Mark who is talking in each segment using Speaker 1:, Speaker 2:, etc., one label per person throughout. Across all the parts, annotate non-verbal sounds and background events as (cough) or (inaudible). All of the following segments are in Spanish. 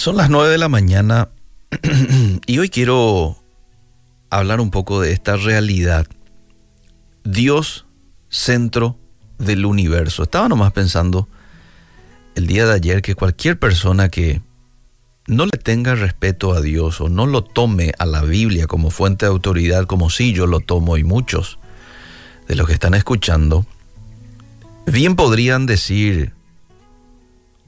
Speaker 1: Son las 9 de la mañana (clears throat) y hoy quiero hablar un poco de esta realidad. Dios, centro del universo. Estaba nomás pensando el día de ayer que cualquier persona que no le tenga respeto a Dios o no lo tome a la Biblia como fuente de autoridad, como si yo lo tomo y muchos de los que están escuchando, bien podrían decir,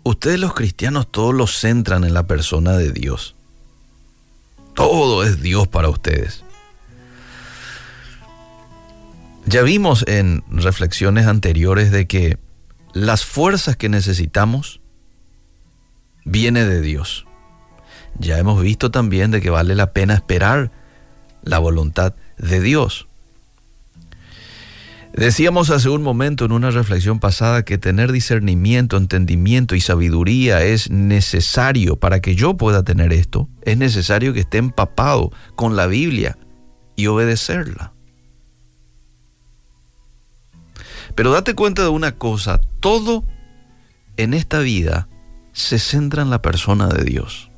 Speaker 1: ustedes los cristianos todos lo centran en la persona de Dios. Todo es Dios para ustedes. Ya vimos en reflexiones anteriores de que las fuerzas que necesitamos viene de Dios. Ya hemos visto también de que vale la pena esperar la voluntad de Dios. Decíamos hace un momento en una reflexión pasada que tener discernimiento, entendimiento y sabiduría es necesario para que yo pueda tener esto. Es necesario que esté empapado con la Biblia y obedecerla. Pero date cuenta de una cosa, todo en esta vida se centra en la persona de Dios,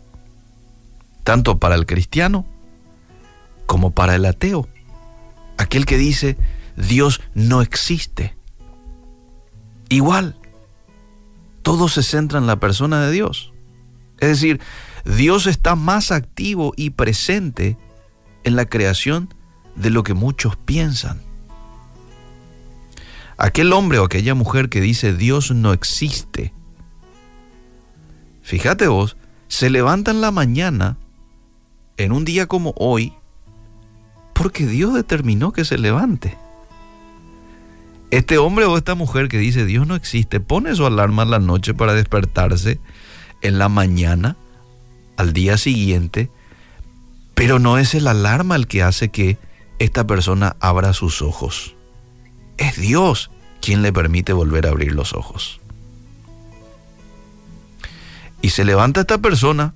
Speaker 1: tanto para el cristiano como para el ateo, aquel que dice Dios no existe. Igual, todo se centra en la persona de Dios. Es decir, Dios está más activo y presente en la creación de lo que muchos piensan. Aquel hombre o aquella mujer que dice Dios no existe, fíjate vos, se levanta en la mañana, en un día como hoy, porque Dios determinó que se levante. Este hombre o esta mujer que dice Dios no existe, pone su alarma en la noche para despertarse en la mañana, al día siguiente, pero no es el alarma el que hace que esta persona abra sus ojos. Es Dios quien le permite volver a abrir los ojos. Y se levanta esta persona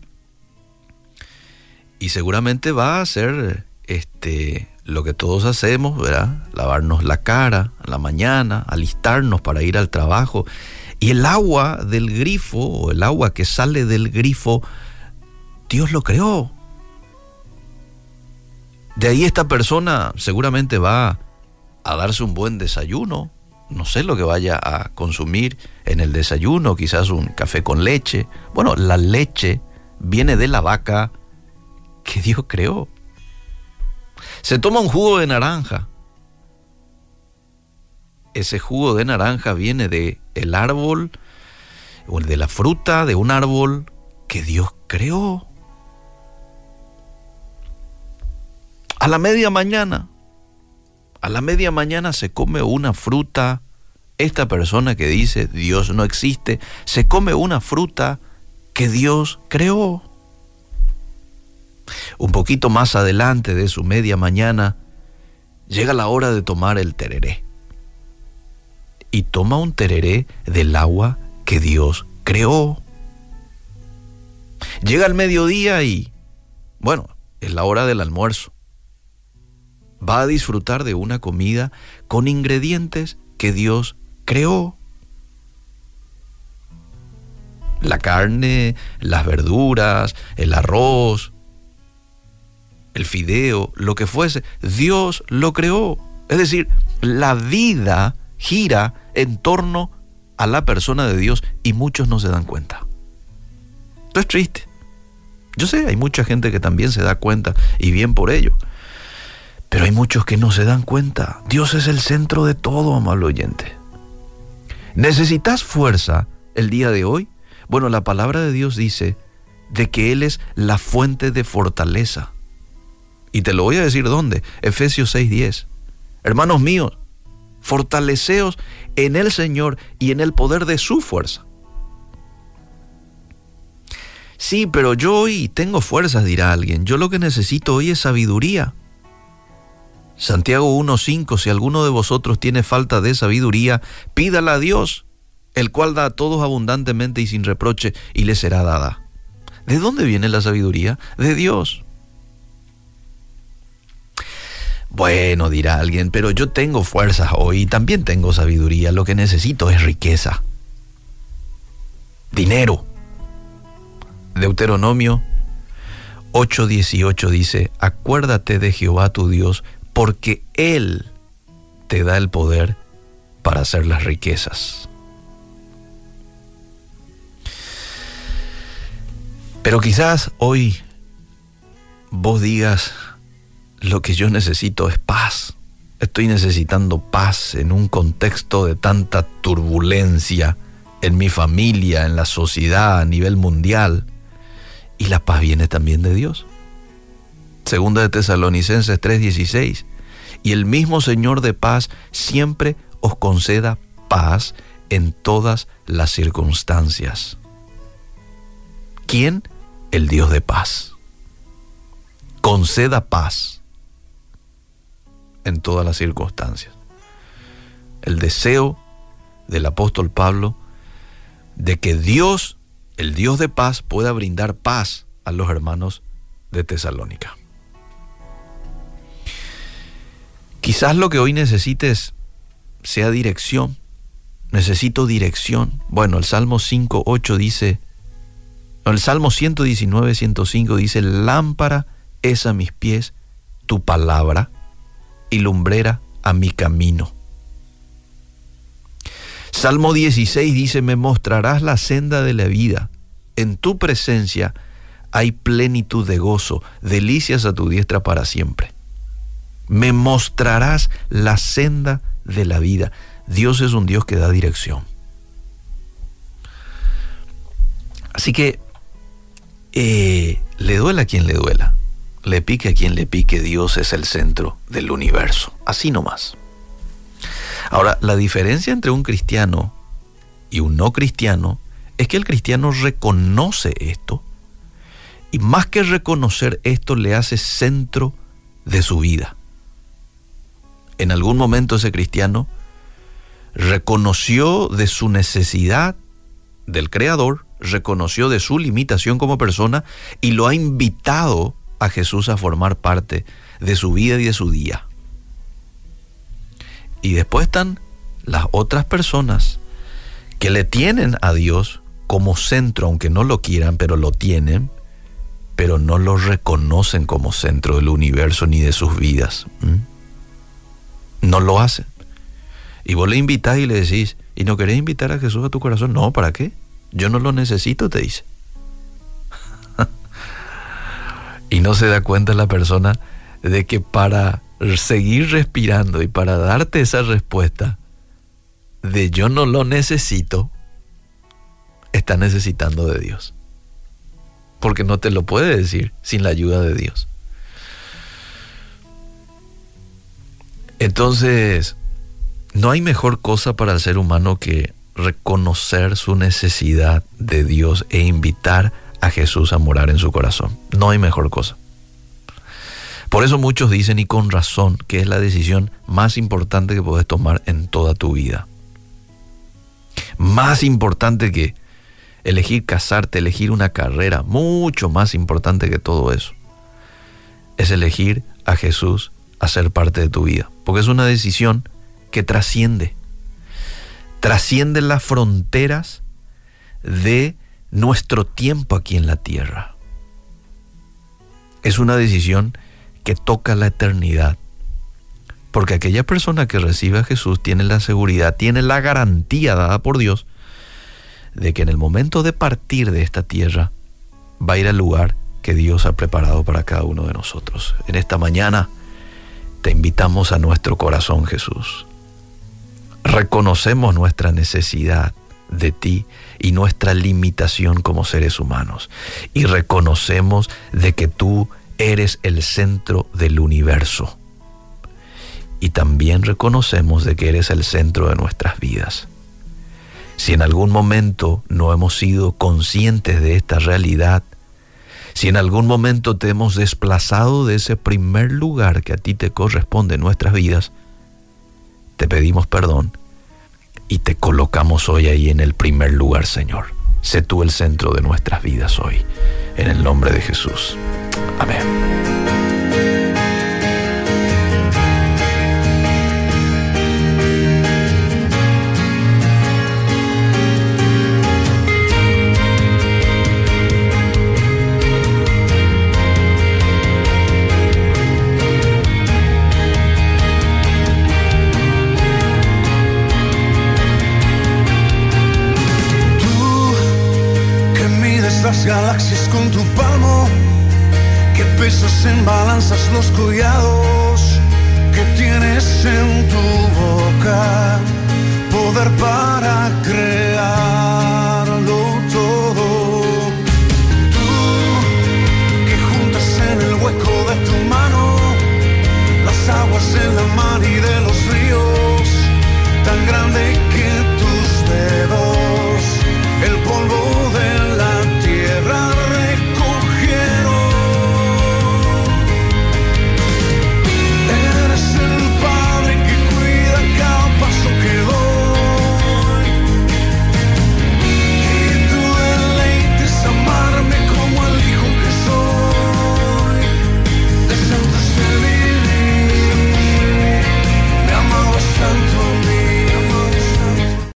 Speaker 1: y seguramente va a hacer este, lo que todos hacemos, ¿verdad? Lavarnos la cara a la mañana, alistarnos para ir al trabajo. Y el agua del grifo, o el agua que sale del grifo, Dios lo creó. De ahí esta persona seguramente va a darse un buen desayuno. No sé lo que vaya a consumir en el desayuno, quizás un café con leche. Bueno, la leche viene de la vaca que Dios creó. Se toma un jugo de naranja. Ese jugo de naranja viene de el árbol o de la fruta de un árbol que Dios creó. A la media mañana a la media mañana se come una fruta. Esta persona que dice Dios no existe, se come una fruta que Dios creó. Un poquito más adelante de su media mañana, llega la hora de tomar el tereré. Y toma un tereré del agua que Dios creó. Llega el mediodía y, bueno, es la hora del almuerzo va a disfrutar de una comida con ingredientes que Dios creó. La carne, las verduras, el arroz, el fideo, lo que fuese, Dios lo creó. Es decir, la vida gira en torno a la persona de Dios y muchos no se dan cuenta. Esto es triste. Yo sé, hay mucha gente que también se da cuenta y bien por ello. Pero hay muchos que no se dan cuenta. Dios es el centro de todo, amable oyente. ¿Necesitas fuerza el día de hoy? Bueno, la palabra de Dios dice de que Él es la fuente de fortaleza. Y te lo voy a decir dónde. Efesios 6:10. Hermanos míos, fortaleceos en el Señor y en el poder de su fuerza. Sí, pero yo hoy tengo fuerzas, dirá alguien. Yo lo que necesito hoy es sabiduría. Santiago 1.5, si alguno de vosotros tiene falta de sabiduría, pídala a Dios, el cual da a todos abundantemente y sin reproche, y le será dada. ¿De dónde viene la sabiduría? De Dios. Bueno, dirá alguien, pero yo tengo fuerzas hoy y también tengo sabiduría. Lo que necesito es riqueza, dinero. Deuteronomio 8:18 dice, acuérdate de Jehová tu Dios, porque Él te da el poder para hacer las riquezas. Pero quizás hoy vos digas, lo que yo necesito es paz. Estoy necesitando paz en un contexto de tanta turbulencia en mi familia, en la sociedad, a nivel mundial. Y la paz viene también de Dios. Segunda de Tesalonicenses 3:16. Y el mismo Señor de paz siempre os conceda paz en todas las circunstancias. ¿Quién? El Dios de paz. Conceda paz en todas las circunstancias. El deseo del apóstol Pablo de que Dios el Dios de paz pueda brindar paz a los hermanos de Tesalónica. Quizás lo que hoy necesites sea dirección. Necesito dirección. Bueno, el Salmo 5, 8 dice, el Salmo 119, 105 dice, lámpara es a mis pies tu palabra y lumbrera a mi camino. Salmo 16 dice, me mostrarás la senda de la vida. En tu presencia hay plenitud de gozo, delicias a tu diestra para siempre. Me mostrarás la senda de la vida. Dios es un Dios que da dirección. Así que eh, le duela a quien le duela, le pique a quien le pique, Dios es el centro del universo. Así nomás. Ahora, la diferencia entre un cristiano y un no cristiano es que el cristiano reconoce esto y más que reconocer esto le hace centro de su vida. En algún momento ese cristiano reconoció de su necesidad del Creador, reconoció de su limitación como persona y lo ha invitado a Jesús a formar parte de su vida y de su día. Y después están las otras personas que le tienen a Dios como centro, aunque no lo quieran, pero lo tienen, pero no lo reconocen como centro del universo ni de sus vidas. No lo hacen. Y vos le invitás y le decís, ¿y no querés invitar a Jesús a tu corazón? No, ¿para qué? Yo no lo necesito, te dice. Y no se da cuenta la persona de que para seguir respirando y para darte esa respuesta de yo no lo necesito, está necesitando de Dios. Porque no te lo puede decir sin la ayuda de Dios. Entonces, no hay mejor cosa para el ser humano que reconocer su necesidad de Dios e invitar a Jesús a morar en su corazón. No hay mejor cosa. Por eso muchos dicen, y con razón, que es la decisión más importante que puedes tomar en toda tu vida. Más importante que elegir casarte, elegir una carrera, mucho más importante que todo eso, es elegir a Jesús a ser parte de tu vida. Porque es una decisión que trasciende. Trasciende las fronteras de nuestro tiempo aquí en la tierra. Es una decisión que toca la eternidad. Porque aquella persona que recibe a Jesús tiene la seguridad, tiene la garantía dada por Dios de que en el momento de partir de esta tierra va a ir al lugar que Dios ha preparado para cada uno de nosotros. En esta mañana te invitamos a nuestro corazón, Jesús. Reconocemos nuestra necesidad de ti y nuestra limitación como seres humanos. Y reconocemos de que tú eres el centro del universo. Y también reconocemos de que eres el centro de nuestras vidas. Si en algún momento no hemos sido conscientes de esta realidad, si en algún momento te hemos desplazado de ese primer lugar que a ti te corresponde en nuestras vidas, te pedimos perdón y te colocamos hoy ahí en el primer lugar, Señor. Sé tú el centro de nuestras vidas hoy, en el nombre de Jesús. Amén.
Speaker 2: con tu palmo, que pesas en balanzas los collados que tienes en tu boca, poder para crear.